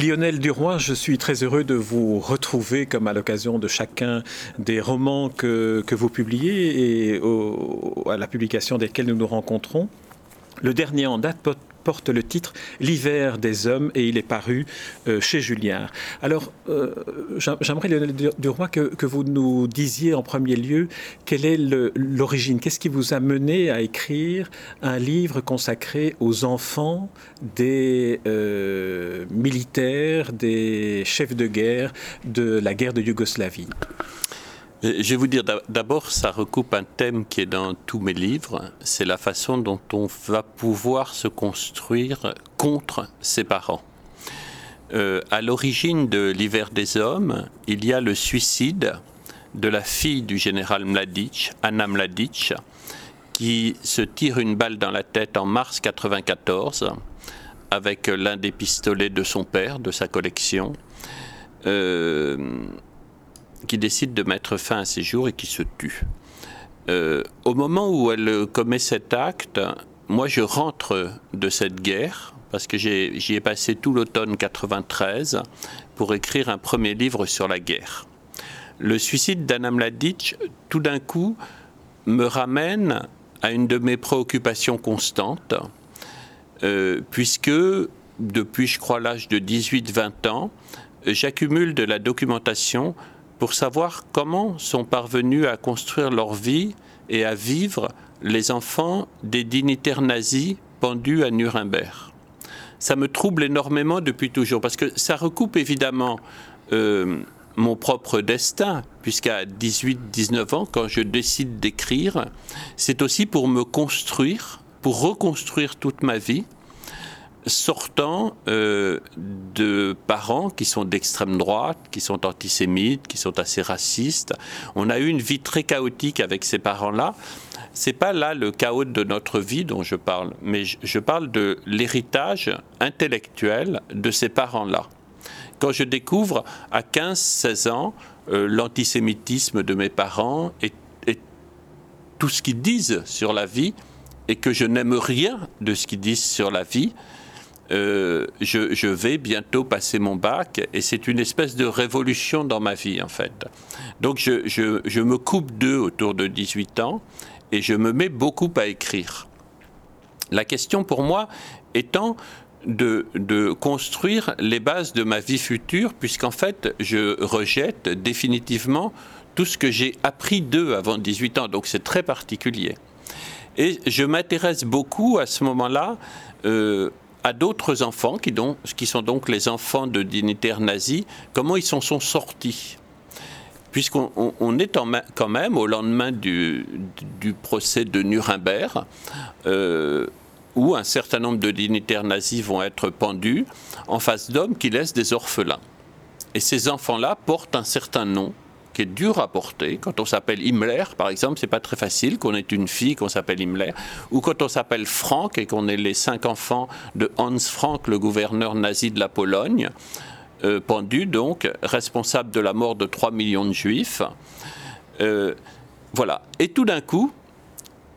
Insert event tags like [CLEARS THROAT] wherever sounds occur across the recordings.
Lionel Duroy, je suis très heureux de vous retrouver comme à l'occasion de chacun des romans que, vous publiez et à la publication desquels nous nous rencontrons. Le dernier en date porte le titre L'hiver des hommes et il est paru euh, chez Julien. Alors, euh, j'aimerais, Lionel Duroy, que, que, vous nous disiez en premier lieu quelle est l'origine, qu'est-ce qui vous a mené à écrire un livre consacré aux enfants des euh, militaires, des chefs de guerre de la guerre de Yougoslavie? Je vais vous dire, d'abord, ça recoupe un thème qui est dans tous mes livres, c'est la façon dont on va pouvoir se construire contre ses parents. Euh, à l'origine de l'hiver des hommes, il y a le suicide de la fille du général Mladic, Anna Mladic, qui se tire une balle dans la tête en mars 1994 avec l'un des pistolets de son père, de sa collection. Euh, qui décide de mettre fin à ses jours et qui se tue. Euh, au moment où elle commet cet acte, moi je rentre de cette guerre, parce que j'y ai, passé tout l'automne 93 pour écrire un premier livre sur la guerre. Le suicide d'Anna Mladic, tout d'un coup, me ramène à une de mes préoccupations constantes, euh, puisque depuis, je crois, l'âge de 18-20 ans, j'accumule de la documentation pour savoir comment sont parvenus à construire leur vie et à vivre les enfants des dignitaires nazis pendus à Nuremberg. Ça me trouble énormément depuis toujours, parce que ça recoupe évidemment euh, mon propre destin, puisqu'à 18-19 ans, quand je décide d'écrire, c'est aussi pour me construire, pour reconstruire toute ma vie, sortant euh, de parents qui sont d'extrême droite, qui sont antisémites, qui sont assez racistes. On a eu une vie très chaotique avec ces parents-là. C'est pas là le chaos de notre vie dont je parle, mais je parle de l'héritage intellectuel de ces parents-là. Quand je découvre à 15-16 ans euh, l'antisémitisme de mes parents et, et tout ce qu'ils disent sur la vie, et que je n'aime rien de ce qu'ils disent sur la vie, euh, je, vais bientôt passer mon bac et c'est une espèce de révolution dans ma vie en fait. Donc je, me coupe d'eux autour de 18 ans et je me mets beaucoup à écrire. La question pour moi étant de, de, construire les bases de ma vie future, puisqu'en fait, je rejette définitivement tout ce que j'ai appris d'eux avant 18 ans, donc c'est très particulier. Et je m'intéresse beaucoup à ce moment-là euh, à d'autres enfants, qui, qui, sont donc les enfants de dignitaires nazis, comment ils s'en sont sortis? Puisqu'on est quand même au lendemain du, procès de Nuremberg, euh, où un certain nombre de dignitaires nazis vont être pendus en face d'hommes qui laissent des orphelins. Et ces enfants-là portent un certain nom, qui est dur à porter. Quand on s'appelle Himmler, par exemple, c'est pas très facile qu'on ait une fille qu'on s'appelle Himmler. Ou quand on s'appelle Frank et qu'on est les cinq enfants de Hans Frank, le gouverneur nazi de la Pologne, euh, pendu donc, responsable de la mort de 3 millions de juifs. Euh, voilà. Et tout d'un coup,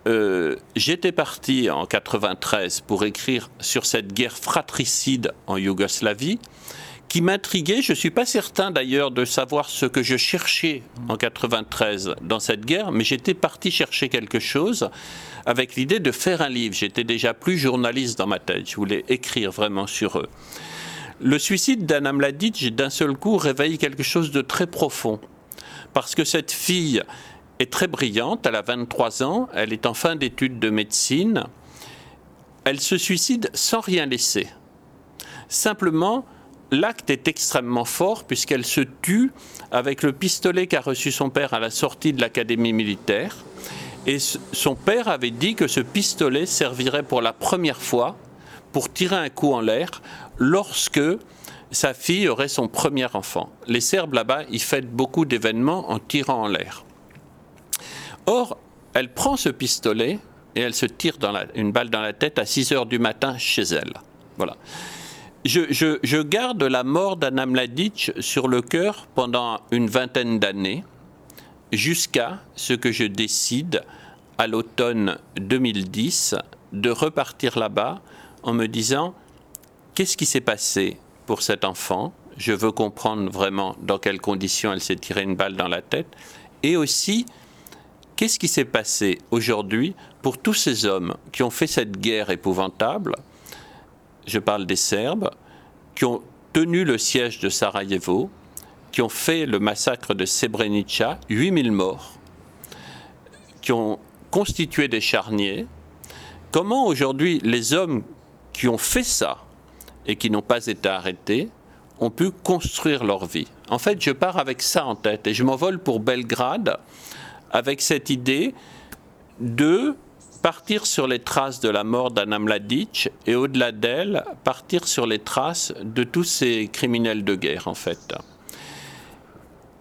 euh, j'étais parti en 93 pour écrire sur cette guerre fratricide en Yougoslavie qui m'intriguait. Je ne suis pas certain d'ailleurs de savoir ce que je cherchais en 93 dans cette guerre, mais j'étais parti chercher quelque chose avec l'idée de faire un livre. J'étais déjà plus journaliste dans ma tête. Je voulais écrire vraiment sur eux. Le suicide d'Anna Mladic, d'un seul coup, réveille quelque chose de très profond. Parce que cette fille est très brillante, elle a 23 ans, elle est en fin d'études de médecine. Elle se suicide sans rien laisser. Simplement, l'acte est extrêmement fort puisqu'elle se tue avec le pistolet qu'a reçu son père à la sortie de l'académie militaire. Et son père avait dit que ce pistolet servirait pour la première fois pour tirer un coup en l'air lorsque sa fille aurait son premier enfant. Les Serbes là-bas, ils fêtent beaucoup d'événements en tirant en l'air. Or, elle prend ce pistolet et elle se tire une balle dans la tête à 6 heures du matin chez elle. Voilà je, garde la mort d'Anna Mladic sur le cœur pendant une vingtaine d'années, jusqu'à ce que je décide, à l'automne 2010, de repartir là-bas en me disant qu'est-ce qui s'est passé pour cet enfant? Je veux comprendre vraiment dans quelles conditions elle s'est tirée une balle dans la tête. Et aussi, qu'est-ce qui s'est passé aujourd'hui pour tous ces hommes qui ont fait cette guerre épouvantable? Je parle des Serbes, qui ont tenu le siège de Sarajevo, qui ont fait le massacre de Srebrenica, 8000 morts, qui ont constitué des charniers. Comment aujourd'hui les hommes qui ont fait ça et qui n'ont pas été arrêtés ont pu construire leur vie? En fait, je pars avec ça en tête et je m'envole pour Belgrade avec cette idée de partir sur les traces de la mort d'Anna Mladic et au-delà d'elle, partir sur les traces de tous ces criminels de guerre en fait.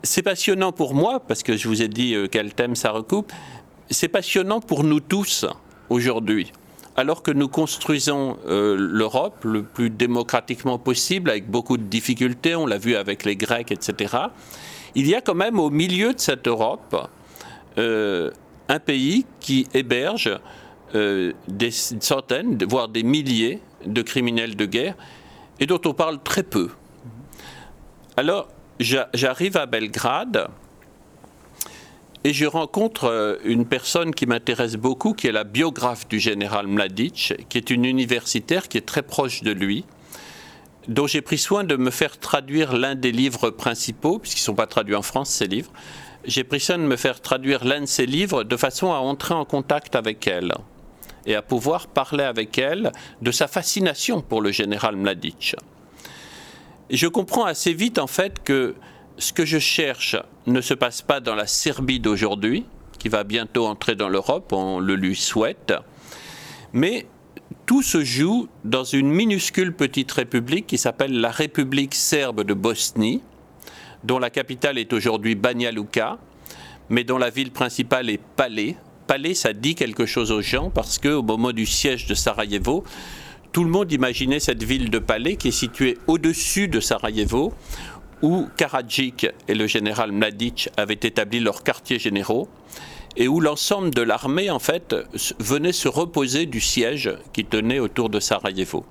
C'est passionnant pour moi, parce que je vous ai dit euh, quel thème ça recoupe, c'est passionnant pour nous tous aujourd'hui. Alors que nous construisons euh, l'Europe le plus démocratiquement possible, avec beaucoup de difficultés, on l'a vu avec les Grecs, etc., il y a quand même au milieu de cette Europe euh, un pays qui héberge euh, des centaines, voire des milliers de criminels de guerre et dont on parle très peu. Alors, j'arrive à Belgrade et je rencontre euh, une personne qui m'intéresse beaucoup, qui est la biographe du général Mladic, qui est une universitaire qui est très proche de lui, dont j'ai pris soin de me faire traduire l'un des livres principaux, puisqu'ils ne sont pas traduits en France, ces livres. J'ai pris soin de me faire traduire l'un de ses livres de façon à entrer en contact avec elle et à pouvoir parler avec elle de sa fascination pour le général Mladic. Je comprends assez vite en fait que ce que je cherche ne se passe pas dans la Serbie d'aujourd'hui, qui va bientôt entrer dans l'Europe, on le lui souhaite, mais tout se joue dans une minuscule petite république qui s'appelle la République serbe de Bosnie, dont la capitale est aujourd'hui Banja Luka, mais dont la ville principale est Palais. Palais, ça dit quelque chose aux gens parce qu'au moment du siège de Sarajevo, tout le monde imaginait cette ville de Palais qui est située au-dessus de Sarajevo, où Karadzic et le général Mladic avaient établi leurs quartiers généraux et où l'ensemble de l'armée, en fait, venait se reposer du siège qui tenait autour de Sarajevo.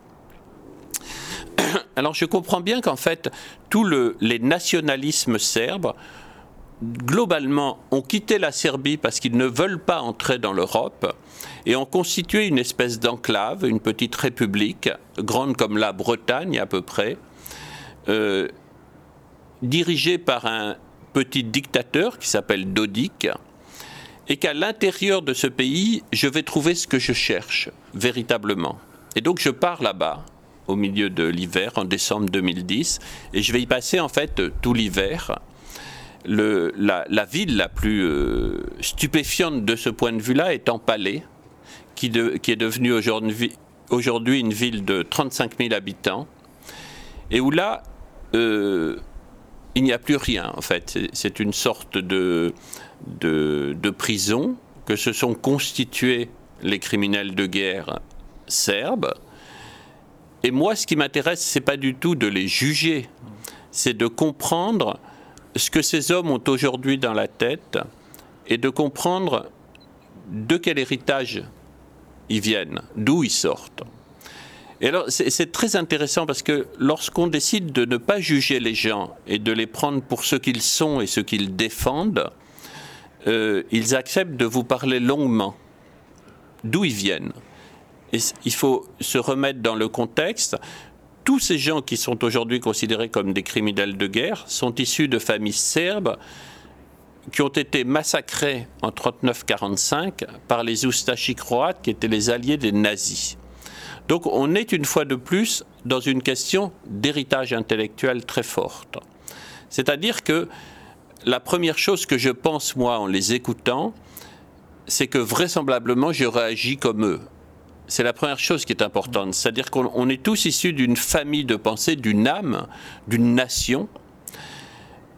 Alors je comprends bien qu'en fait, tous les nationalismes serbes, globalement, ont quitté la Serbie parce qu'ils ne veulent pas entrer dans l'Europe et ont constitué une espèce d'enclave, une petite république, grande comme la Bretagne à peu près, euh, dirigé par un petit dictateur qui s'appelle Dodik, et qu'à l'intérieur de ce pays, je vais trouver ce que je cherche véritablement. Et donc je pars là-bas au milieu de l'hiver, en décembre 2010, et je vais y passer en fait tout l'hiver. la, ville la plus euh, stupéfiante de ce point de vue-là est en Palais, qui, qui est devenue aujourd'hui une ville de 35 000 habitants, et où là, euh, il n'y a plus rien en fait. C'est une sorte de, de, prison que se sont constitués les criminels de guerre serbes. Et moi, ce qui m'intéresse, c'est pas du tout de les juger, c'est de comprendre ce que ces hommes ont aujourd'hui dans la tête et de comprendre de quel héritage ils viennent, d'où ils sortent. Et alors, c'est très intéressant parce que lorsqu'on décide de ne pas juger les gens et de les prendre pour ce qu'ils sont et ce qu'ils défendent, euh, ils acceptent de vous parler longuement d'où ils viennent. Et il faut se remettre dans le contexte. Tous ces gens qui sont aujourd'hui considérés comme des criminels de guerre sont issus de familles serbes qui ont été massacrés en 39-45 par les Ustashi croates qui étaient les alliés des nazis. Donc on est une fois de plus dans une question d'héritage intellectuel très forte. C'est-à-dire que la première chose que je pense, moi, en les écoutant, c'est que vraisemblablement, je réagis comme eux. C'est la première chose qui est importante. C'est-à-dire qu'on est tous issus d'une famille de pensée, d'une âme, d'une nation.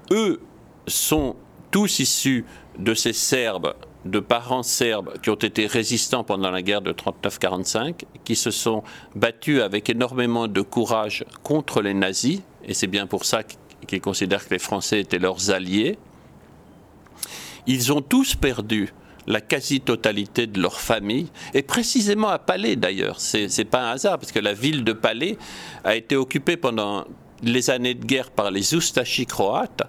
Eux sont tous issus de ces Serbes de parents serbes qui ont été résistants pendant la guerre de 39-45, qui se sont battus avec énormément de courage contre les nazis, et c'est bien pour ça qu'ils considèrent que les Français étaient leurs alliés. Ils ont tous perdu la quasi-totalité de leur famille, et précisément à Palais d'ailleurs. C'est, n'est pas un hasard, parce que la ville de Palais a été occupée pendant les années de guerre par les Oustachis croates,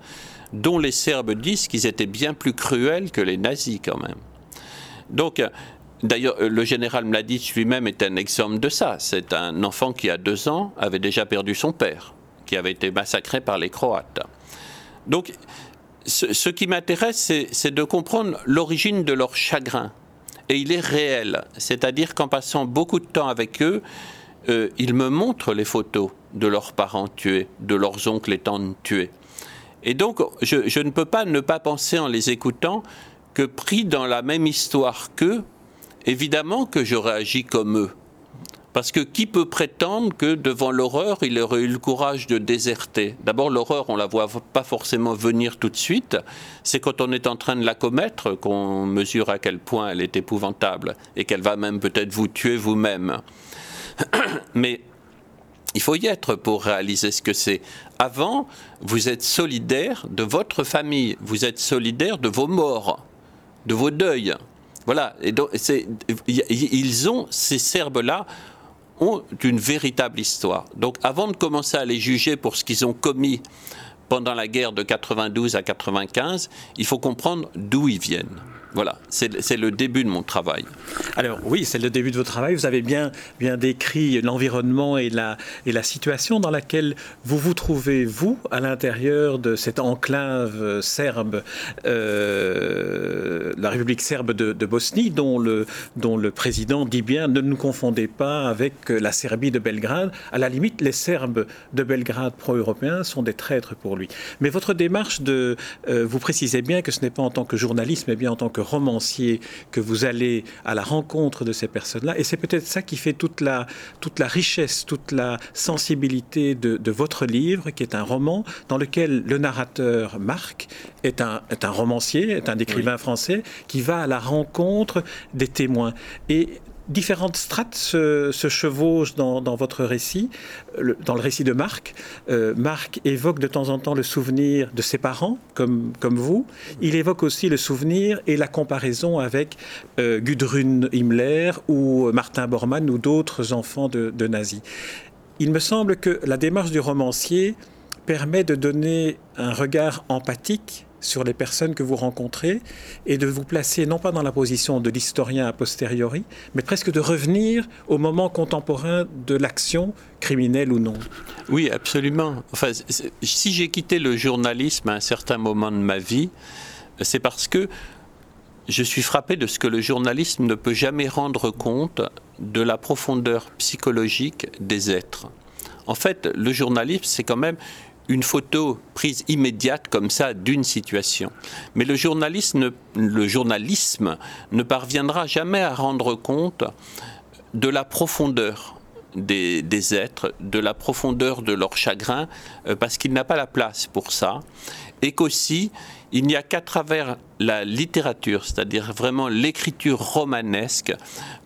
dont les Serbes disent qu'ils étaient bien plus cruels que les nazis quand même. Donc, D'ailleurs, le général Mladic lui-même est un exemple de ça. C'est un enfant qui, à deux ans, avait déjà perdu son père, qui avait été massacré par les Croates. Donc, ce, qui m'intéresse, c'est de comprendre l'origine de leur chagrin. Et il est réel. C'est-à-dire qu'en passant beaucoup de temps avec eux, euh, ils me montrent les photos de leurs parents tués, de leurs oncles et tantes tués. Et donc, je, je ne peux pas ne pas penser en les écoutant que pris dans la même histoire qu'eux, évidemment que j'aurais agi comme eux. Parce que qui peut prétendre que devant l'horreur, il aurait eu le courage de déserter? D'abord, l'horreur, on la voit pas forcément venir tout de suite. C'est quand on est en train de la commettre qu'on mesure à quel point elle est épouvantable et qu'elle va même peut-être vous tuer vous-même. [COUGHS] Mais il faut y être pour réaliser ce que c'est. Avant, vous êtes solidaire de votre famille, vous êtes solidaire de vos morts, de vos deuils. Voilà, ils ont, ces Serbes-là, ont une véritable histoire. Donc avant de commencer à les juger pour ce qu'ils ont commis pendant la guerre de 92 à 95, il faut comprendre d'où ils viennent. Voilà, c'est le début de mon travail. Alors oui, c'est le début de votre travail. Vous avez bien, bien décrit l'environnement et la, et la situation dans laquelle vous vous trouvez, vous, à l'intérieur de cette enclave serbe, euh, la République serbe de, Bosnie, dont le, dont le président dit bien ne nous confondez pas avec la Serbie de Belgrade. À la limite, les Serbes de Belgrade pro-européens sont des traîtres pour lui. Mais votre démarche de... Euh, vous précisez bien que ce n'est pas en tant que journaliste, mais bien en tant que romancier que vous allez à la rencontre de ces personnes-là. Et c'est peut-être ça qui fait toute la, toute la richesse, toute la sensibilité de, votre livre, qui est un roman dans lequel le narrateur Marc est un, est un romancier, est un écrivain français, qui va à la rencontre des témoins. Et différentes strates se, chevauchent dans, votre récit, dans le récit de Marc. Euh, Marc évoque de temps en temps le souvenir de ses parents, comme, comme vous. Il évoque aussi le souvenir et la comparaison avec euh, Gudrun Himmler ou Martin Bormann ou d'autres enfants de, de nazis. Il me semble que la démarche du romancier permet de donner un regard empathique sur les personnes que vous rencontrez et de vous placer non pas dans la position de l'historien a posteriori, mais presque de revenir au moment contemporain de l'action, criminelle ou non. Oui, absolument. Enfin, si j'ai quitté le journalisme à un certain moment de ma vie, c'est parce que je suis frappé de ce que le journalisme ne peut jamais rendre compte de la profondeur psychologique des êtres. En fait, le journalisme, c'est quand même une photo prise immédiate comme ça d'une situation. Mais le journalisme, le journalisme ne parviendra jamais à rendre compte de la profondeur des, des, êtres, de la profondeur de leur chagrin, euh, parce qu'il n'a pas la place pour ça, et qu'aussi, il n'y a qu'à travers la littérature, c'est-à-dire vraiment l'écriture romanesque,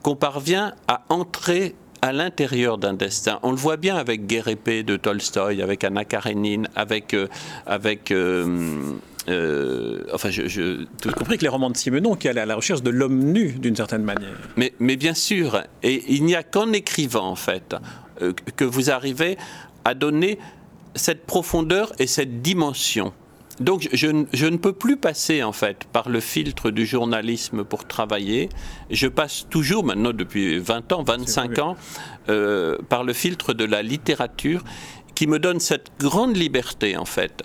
qu'on parvient à entrer à l'intérieur d'un destin. On le voit bien avec Guerre de Tolstoï, avec Anna Karenine, avec... Euh, avec euh, euh, enfin, je, je tout... compris que les romans de Simenon qui allaient à la recherche de l'homme nu d'une certaine manière. Mais, mais bien sûr, et il n'y a qu'en écrivant en fait que vous arrivez à donner cette profondeur et cette dimension donc je, ne peux plus passer en fait par le filtre du journalisme pour travailler. Je passe toujours maintenant depuis 20 ans, 25 ans, euh, par le filtre de la littérature qui me donne cette grande liberté en fait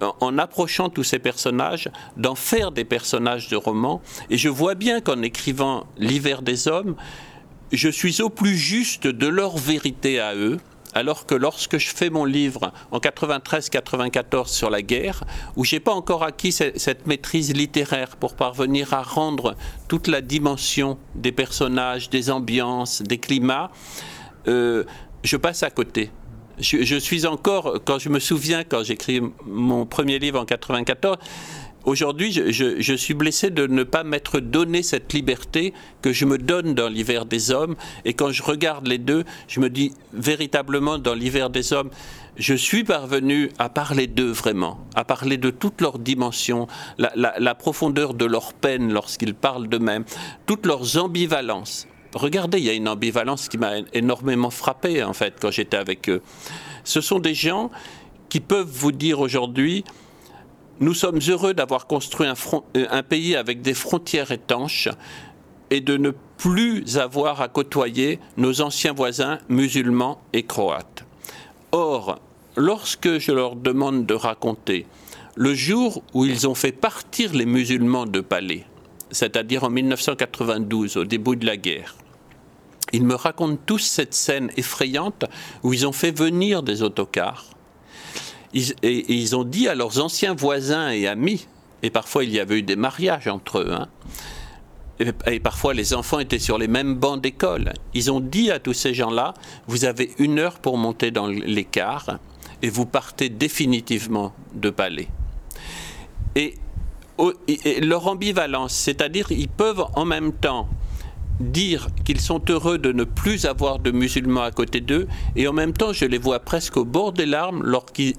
en approchant tous ces personnages, d'en faire des personnages de romans. Et je vois bien qu'en écrivant L'hiver des hommes, je suis au plus juste de leur vérité à eux, alors que lorsque je fais mon livre en 93-94 sur la guerre, où j'ai pas encore acquis cette maîtrise littéraire pour parvenir à rendre toute la dimension des personnages, des ambiances, des climats, euh, je passe à côté. Je, je, suis encore, quand je me souviens, quand j'écris mon premier livre en 94, Aujourd'hui, je, suis blessé de ne pas m'être donné cette liberté que je me donne dans l'hiver des hommes. Et quand je regarde les deux, je me dis véritablement dans l'hiver des hommes, je suis parvenu à parler d'eux vraiment, à parler de toutes leurs dimensions, la, la profondeur de leur peine lorsqu'ils parlent d'eux-mêmes, toutes leurs ambivalences. regardez, il y a une ambivalence qui m'a énormément frappé en fait quand j'étais avec eux. Ce sont des gens qui peuvent vous dire aujourd'hui, nous sommes heureux d'avoir construit un, euh, un, pays avec des frontières étanches et de ne plus avoir à côtoyer nos anciens voisins musulmans et croates. Or, lorsque je leur demande de raconter le jour où ils ont fait partir les musulmans de Palais, c'est-à-dire en 1992, au début de la guerre, ils me racontent tous cette scène effrayante où ils ont fait venir des autocars. Ils, et, ils ont dit à leurs anciens voisins et amis, et parfois il y avait eu des mariages entre eux, hein, et, parfois les enfants étaient sur les mêmes bancs d'école. Ils ont dit à tous ces gens-là, vous avez une heure pour monter dans les cars et vous partez définitivement de Palais. Et, et leur ambivalence, c'est-à-dire ils peuvent en même temps dire qu'ils sont heureux de ne plus avoir de musulmans à côté d'eux, et en même temps je les vois presque au bord des larmes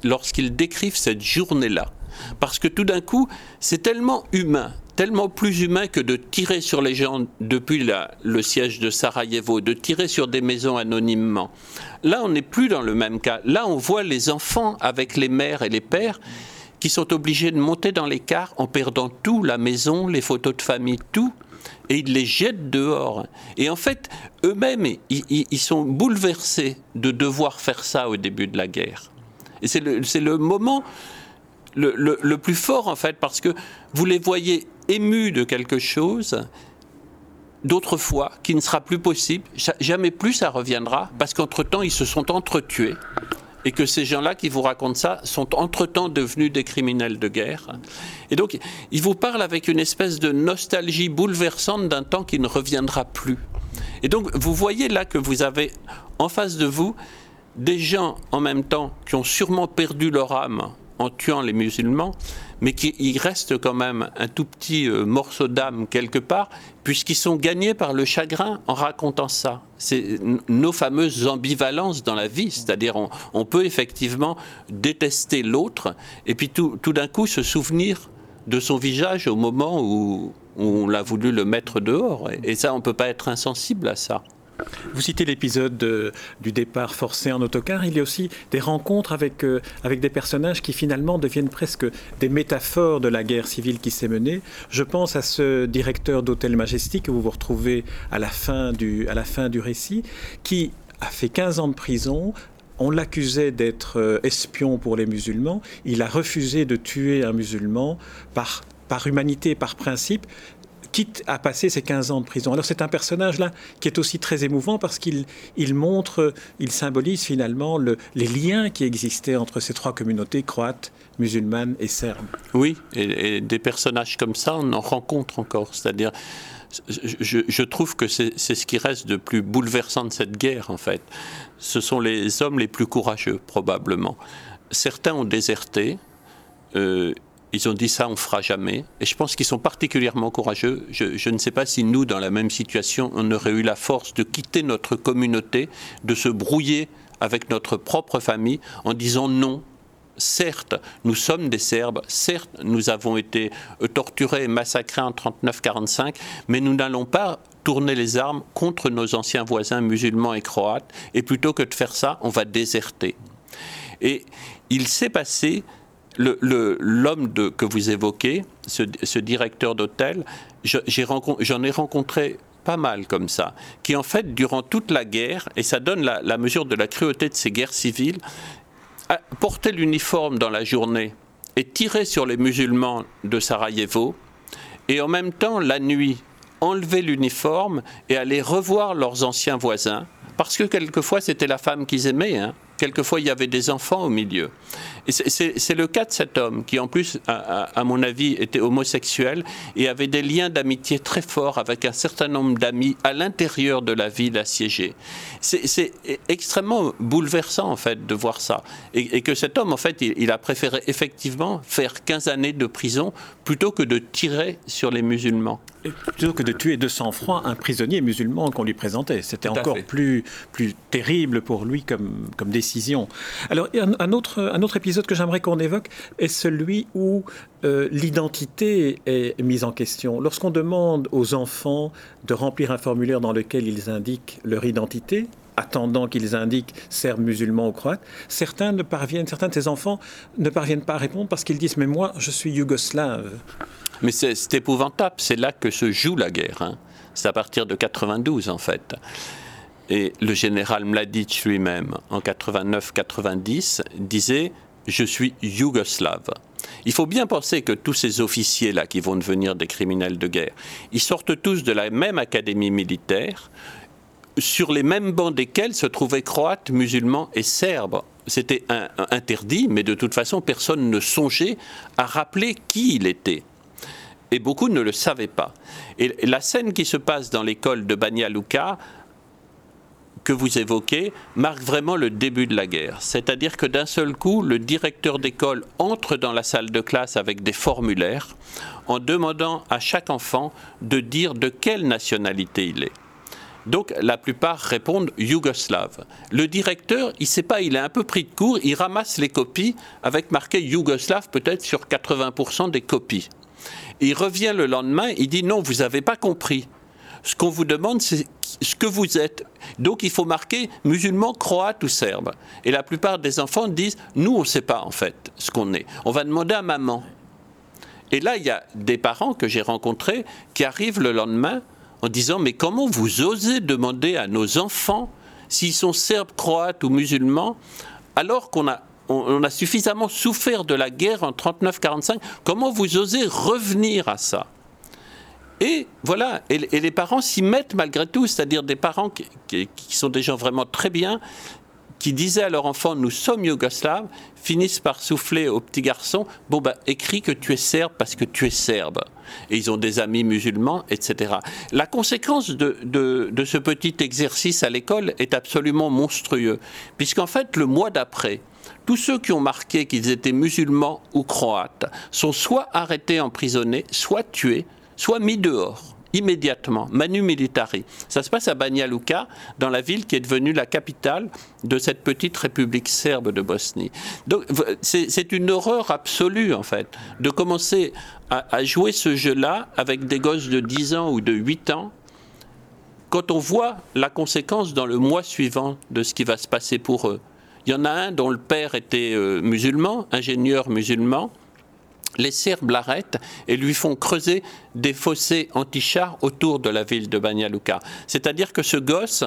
lorsqu'ils décrivent cette journée-là. Parce que tout d'un coup, c'est tellement humain, tellement plus humain que de tirer sur les gens depuis le siège de Sarajevo, de tirer sur des maisons anonymement. Là, on n'est plus dans le même cas. Là, on voit les enfants avec les mères et les pères qui sont obligés de monter dans les cars en perdant tout, la maison, les photos de famille, tout et ils les jettent dehors. Et en fait, eux-mêmes, ils, sont bouleversés de devoir faire ça au début de la guerre. Et c'est le, moment le, plus fort, en fait, parce que vous les voyez émus de quelque chose d'autrefois qui ne sera plus possible. Jamais plus ça reviendra, parce qu'entre-temps, ils se sont entretués et que ces gens-là qui vous racontent ça sont entre-temps devenus des criminels de guerre. Et donc, ils vous parlent avec une espèce de nostalgie bouleversante d'un temps qui ne reviendra plus. Et donc, vous voyez là que vous avez en face de vous des gens en même temps qui ont sûrement perdu leur âme en tuant les musulmans, mais qu'il reste quand même un tout petit euh, morceau d'âme quelque part, puisqu'ils sont gagnés par le chagrin en racontant ça. C'est nos fameuses ambivalences dans la vie, c'est-à-dire on, peut effectivement détester l'autre, et puis tout, tout d'un coup se souvenir de son visage au moment où, on l'a voulu le mettre dehors. Et ça, on ne peut pas être insensible à ça. Vous citez l'épisode du départ forcé en autocar. Il y a aussi des rencontres avec, euh, avec des personnages qui finalement deviennent presque des métaphores de la guerre civile qui s'est menée. Je pense à ce directeur d'hôtel Majestic que vous vous retrouvez à la fin du, à la fin du récit, qui a fait 15 ans de prison, on l'accusait d'être euh, espion pour les musulmans. Il a refusé de tuer un musulman par, par humanité, par principe quitte à passer ses 15 ans de prison. Alors c'est un personnage-là qui est aussi très émouvant parce qu'il il montre, il symbolise finalement le, les liens qui existaient entre ces trois communautés, croates, musulmanes et serbes. Oui, et, des personnages comme ça, on en rencontre encore. C'est-à-dire, je, je, trouve que c'est ce qui reste de plus bouleversant de cette guerre, en fait. Ce sont les hommes les plus courageux, probablement. Certains ont déserté. Euh, ils ont dit ça, on fera jamais. Et je pense qu'ils sont particulièrement courageux. Je, ne sais pas si nous, dans la même situation, on aurait eu la force de quitter notre communauté, de se brouiller avec notre propre famille en disant non. Certes, nous sommes des Serbes, certes, nous avons été euh, torturés et massacrés en 39-45, mais nous n'allons pas tourner les armes contre nos anciens voisins musulmans et croates, et plutôt que de faire ça, on va déserter. Et il s'est passé l'homme que vous évoquez, ce, directeur d'hôtel, j'en ai, rencontré pas mal comme ça, qui en fait, durant toute la guerre, et ça donne la, mesure de la cruauté de ces guerres civiles, portait l'uniforme dans la journée et tirait sur les musulmans de Sarajevo, et en même temps, la nuit, enlever l'uniforme et aller revoir leurs anciens voisins, parce que quelquefois c'était la femme qu'ils aimaient. Hein. Quelquefois, il y avait des enfants au milieu. Et c'est le cas de cet homme qui, en plus, à, mon avis, était homosexuel et avait des liens d'amitié très forts avec un certain nombre d'amis à l'intérieur de la ville assiégée. C'est extrêmement bouleversant, en fait, de voir ça. Et, que cet homme, en fait, il, a préféré effectivement faire 15 années de prison plutôt que de tirer sur les musulmans. plutôt que de tuer de sang-froid un prisonnier musulman qu'on lui présentait. C'était encore plus, plus terrible pour lui comme, comme décision. Alors, un, autre, un autre épisode que j'aimerais qu'on évoque est celui où euh, l'identité est mise en question. Lorsqu'on demande aux enfants de remplir un formulaire dans lequel ils indiquent leur identité, attendant qu'ils indiquent serbes, musulmans ou croates, certains ne parviennent, certains de ces enfants ne parviennent pas à répondre parce qu'ils disent mais moi je suis yougoslave. Mais c'est épouvantable, c'est là que se joue la guerre. Hein. C'est à partir de 92 en fait. Et le général Mladic lui-même, en 89-90, disait Je suis yougoslave. Il faut bien penser que tous ces officiers-là qui vont devenir des criminels de guerre, ils sortent tous de la même académie militaire, sur les mêmes bancs desquels se trouvaient croates, musulmans et serbes. C'était interdit, mais de toute façon, personne ne songeait à rappeler qui il était. Et beaucoup ne le savaient pas. Et la scène qui se passe dans l'école de Banja Luka, que vous évoquez marque vraiment le début de la guerre. C'est-à-dire que d'un seul coup, le directeur d'école entre dans la salle de classe avec des formulaires en demandant à chaque enfant de dire de quelle nationalité il est. Donc la plupart répondent yougoslave. Le directeur, il sait pas, il est un peu pris de court, il ramasse les copies avec marqué yougoslave peut-être sur 80% des copies. Il revient le lendemain, il dit non, vous n'avez pas compris. Ce qu'on vous demande, c'est ce que vous êtes. Donc il faut marquer musulman, croate ou serbe. Et la plupart des enfants disent nous, on ne sait pas en fait ce qu'on est. On va demander à maman. Et là, il y a des parents que j'ai rencontrés qui arrivent le lendemain en disant Mais comment vous osez demander à nos enfants s'ils sont serbes, croates ou musulmans, alors qu'on a, a suffisamment souffert de la guerre en 39-45 Comment vous osez revenir à ça? Et voilà, et, les parents s'y mettent malgré tout, c'est-à-dire des parents qui, sont des gens vraiment très bien, qui disaient à leur enfant nous sommes yougoslaves, finissent par souffler au petit garçon bon bah écris que tu es serbe parce que tu es serbe. Et ils ont des amis musulmans, etc. La conséquence de, de ce petit exercice à l'école est absolument monstrueux, puisqu'en fait le mois d'après, tous ceux qui ont marqué qu'ils étaient musulmans ou croates sont soit arrêtés, emprisonnés, soit tués, soit mis dehors immédiatement, manu militari. Ça se passe à Banja Luka, dans la ville qui est devenue la capitale de cette petite république serbe de Bosnie. Donc c'est une horreur absolue en fait de commencer à, jouer ce jeu-là avec des gosses de 10 ans ou de 8 ans quand on voit la conséquence dans le mois suivant de ce qui va se passer pour eux. Il y en a un dont le père était euh, musulman, ingénieur musulman, les Serbes l'arrêtent et lui font creuser des fossés anti-chars autour de la ville de Banja Luka. C'est-à-dire que ce gosse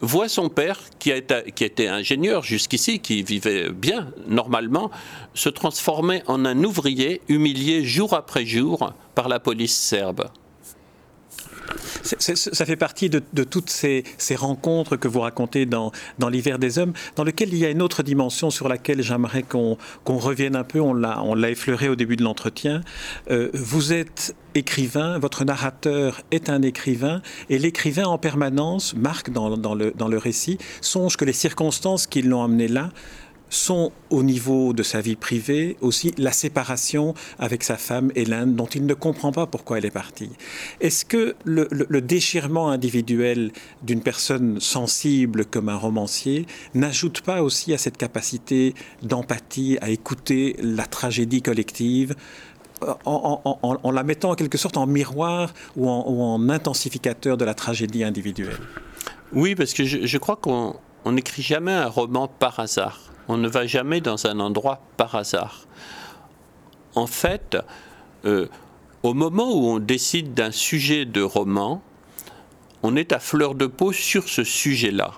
voit son père, qui, qui était ingénieur jusqu'ici, qui vivait bien normalement, se transformer en un ouvrier humilié jour après jour par la police serbe ça fait partie de, toutes ces, rencontres que vous racontez dans, dans l'hiver des hommes, dans lequel il y a une autre dimension sur laquelle j'aimerais qu'on revienne un peu. On l'a effleuré au début de l'entretien. Euh, vous êtes écrivain, votre narrateur est un écrivain, et l'écrivain en permanence, Marc dans, dans, le, dans le récit, songe que les circonstances qui l'ont amené là sont au niveau de sa vie privée aussi la séparation avec sa femme Hélène dont il ne comprend pas pourquoi elle est partie. Est-ce que le, déchirement individuel d'une personne sensible comme un romancier n'ajoute pas aussi à cette capacité d'empathie, à écouter la tragédie collective en, la mettant en quelque sorte en miroir ou en, intensificateur de la tragédie individuelle? Oui, parce que je, je crois qu'on n'écrit jamais un roman par hasard on ne va jamais dans un endroit par hasard. En fait, euh, au moment où on décide d'un sujet de roman, on est à fleur de peau sur ce sujet-là.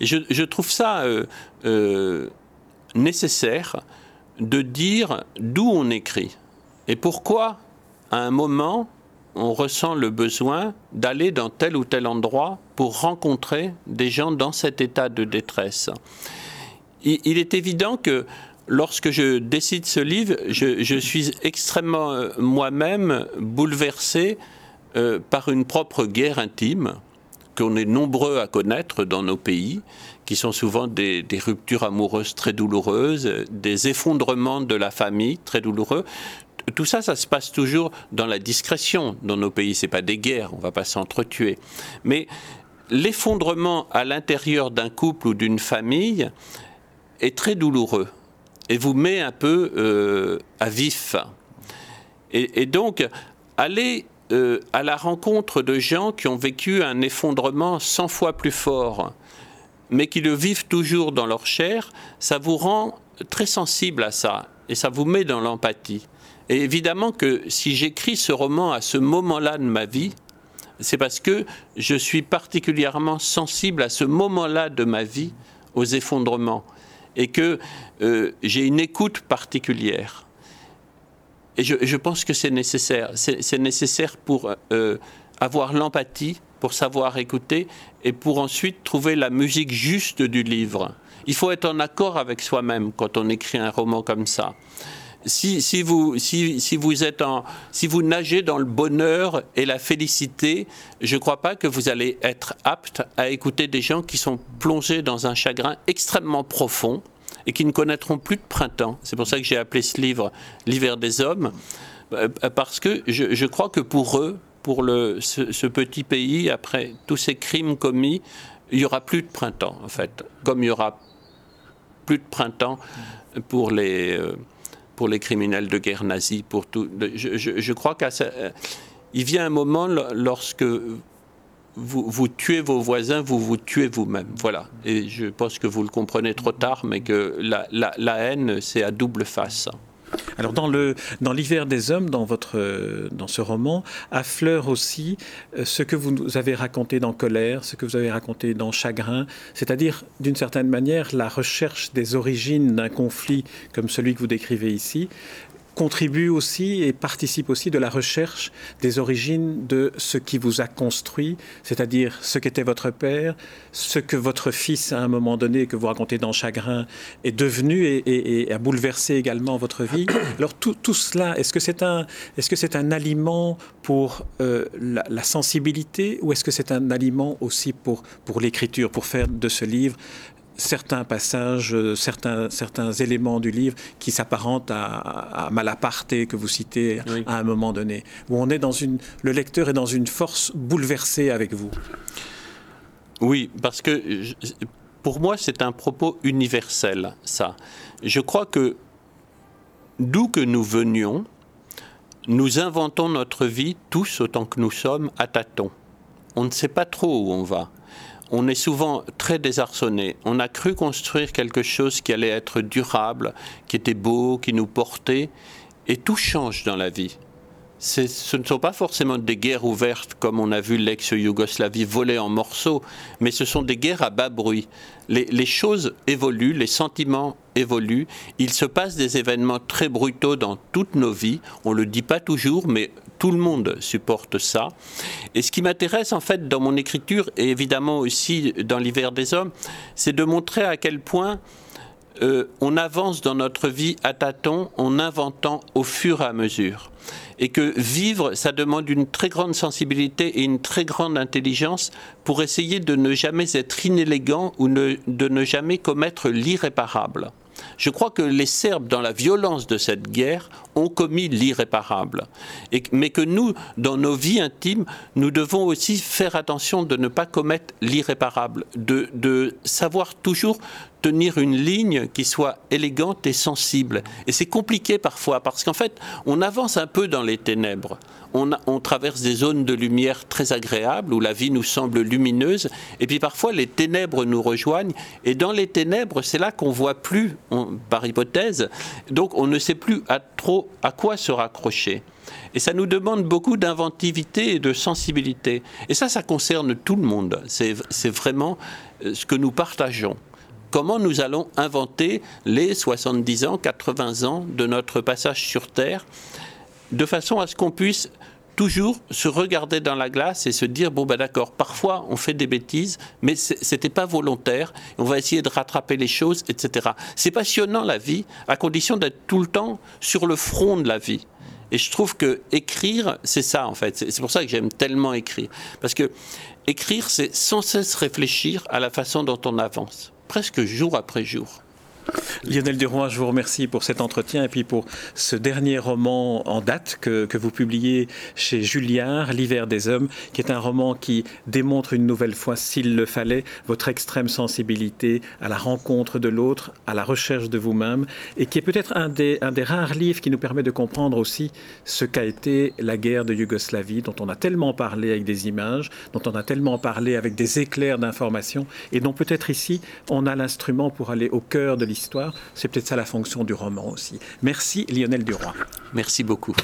Et je, trouve ça euh, euh, nécessaire de dire d'où on écrit et pourquoi, à un moment, on ressent le besoin d'aller dans tel ou tel endroit pour rencontrer des gens dans cet état de détresse il, est évident que lorsque je décide ce livre, je, suis extrêmement euh, moi-même bouleversé euh, par une propre guerre intime qu'on est nombreux à connaître dans nos pays, qui sont souvent des, ruptures amoureuses très douloureuses, des effondrements de la famille très douloureux. tout ça, ça se passe toujours dans la discrétion. Dans nos pays, c'est pas des guerres, on va pas s'entretuer. Mais l'effondrement à l'intérieur d'un couple ou d'une famille est très douloureux et vous met un peu euh, à vif. Et, donc, aller euh, à la rencontre de gens qui ont vécu un effondrement 100 fois plus fort, mais qui le vivent toujours dans leur chair, ça vous rend très sensible à ça et ça vous met dans l'empathie. Et évidemment que si j'écris ce roman à ce moment-là de ma vie, c'est parce que je suis particulièrement sensible à ce moment-là de ma vie aux effondrements et que euh, j'ai une écoute particulière. Et je, pense que c'est nécessaire. C'est nécessaire pour euh, avoir l'empathie, pour savoir écouter et pour ensuite trouver la musique juste du livre. Il faut être en accord avec soi-même quand on écrit un roman comme ça si, vous, si, vous êtes en, si vous nagez dans le bonheur et la félicité, je ne crois pas que vous allez être apte à écouter des gens qui sont plongés dans un chagrin extrêmement profond et qui ne connaîtront plus de printemps. C'est pour ça que j'ai appelé ce livre L'hiver des hommes, euh, parce que je, crois que pour eux, pour ce, petit pays, après tous ces crimes commis, il n'y aura plus de printemps, en fait, comme il n'y aura plus de printemps pour les... Pour les criminels de guerre nazis, pour tout. Je, crois qu'il euh, vient un moment lorsque vous, tuez vos voisins, vous vous tuez vous-même. Voilà. Et je pense que vous le comprenez trop tard, mais que la haine, c'est à double face. Alors dans le dans l'hiver des hommes, dans votre dans ce roman, affleure aussi euh, ce que vous avez raconté dans Colère, ce que vous avez raconté dans Chagrin, c'est-à-dire d'une certaine manière la recherche des origines d'un conflit comme celui que vous décrivez ici, contribue aussi et participe aussi de la recherche des origines de ce qui vous a construit, c'est-à-dire ce qu'était votre père, ce que votre fils à un moment donné, que vous racontez dans Chagrin, est devenu et, a bouleversé également votre vie. [CLEARS THROAT] Alors tout, cela, est-ce que c'est un, est -ce que c'est un aliment pour euh, la, la, sensibilité ou est-ce que c'est un aliment aussi pour, pour l'écriture, pour faire de ce livre certains passages, euh, certains, certains éléments du livre qui s'apparentent à, à, Malaparte que vous citez à un moment donné, où on est dans une, le lecteur est dans une force bouleversée avec vous. Oui, parce que pour moi c'est un propos universel, ça. Je crois que d'où que nous venions, nous inventons notre vie tous autant que nous sommes à tâtons. On ne sait pas trop où on va on est souvent très désarçonné. On a cru construire quelque chose qui allait être durable, qui était beau, qui nous portait, et tout change dans la vie. Ce ne sont pas forcément des guerres ouvertes comme on a vu l'ex-Yougoslavie voler en morceaux, mais ce sont des guerres à bas bruit. Les, choses évoluent, les sentiments évoluent, il se passe des événements très brutaux dans toutes nos vies, on ne le dit pas toujours, mais tout le monde supporte ça. Et ce qui m'intéresse en fait dans mon écriture et évidemment aussi dans l'hiver des hommes, c'est de montrer à quel point euh, on avance dans notre vie à tâtons en inventant au fur et à mesure. Et que vivre, ça demande une très grande sensibilité et une très grande intelligence pour essayer de ne jamais être inélégant ou de ne jamais commettre l'irréparable. Je crois que les Serbes, dans la violence de cette guerre, ont commis l'irréparable. Mais que nous, dans nos vies intimes, nous devons aussi faire attention de ne pas commettre l'irréparable, de, savoir toujours tenir une ligne qui soit élégante et sensible. Et c'est compliqué parfois parce qu'en fait, on avance un peu dans les ténèbres. On, traverse des zones de lumière très agréables où la vie nous semble lumineuse. Et puis parfois, les ténèbres nous rejoignent. Et dans les ténèbres, c'est là qu'on voit plus, par hypothèse. Donc, on ne sait plus à trop à quoi se raccrocher. Et ça nous demande beaucoup d'inventivité et de sensibilité. Et ça, ça concerne tout le monde. C'est vraiment euh, ce que nous partageons comment nous allons inventer les 70 ans, 80 ans de notre passage sur Terre, de façon à ce qu'on puisse toujours se regarder dans la glace et se dire bon ben d'accord parfois on fait des bêtises mais c'était pas volontaire on va essayer de rattraper les choses etc c'est passionnant la vie à condition d'être tout le temps sur le front de la vie. Et je trouve que écrire c'est ça en fait. C'est pour ça que j'aime tellement écrire. Parce que écrire c'est sans cesse réfléchir à la façon dont on avance presque jour après jour. Lionel Duroy, je vous remercie pour cet entretien et puis pour ce dernier roman en date que, que vous publiez chez Julliard, L'hiver des hommes, qui est un roman qui démontre une nouvelle fois, s'il le fallait, votre extrême sensibilité à la rencontre de l'autre, à la recherche de vous-même, et qui est peut-être un des, un des rares livres qui nous permet de comprendre aussi ce qu'a été la guerre de Yougoslavie, dont on a tellement parlé avec des images, dont on a tellement parlé avec des éclairs d'informations, et dont peut-être ici on a l'instrument pour aller au cœur de C'est peut-être ça la fonction du roman aussi. Merci Lionel Duroy. Merci beaucoup.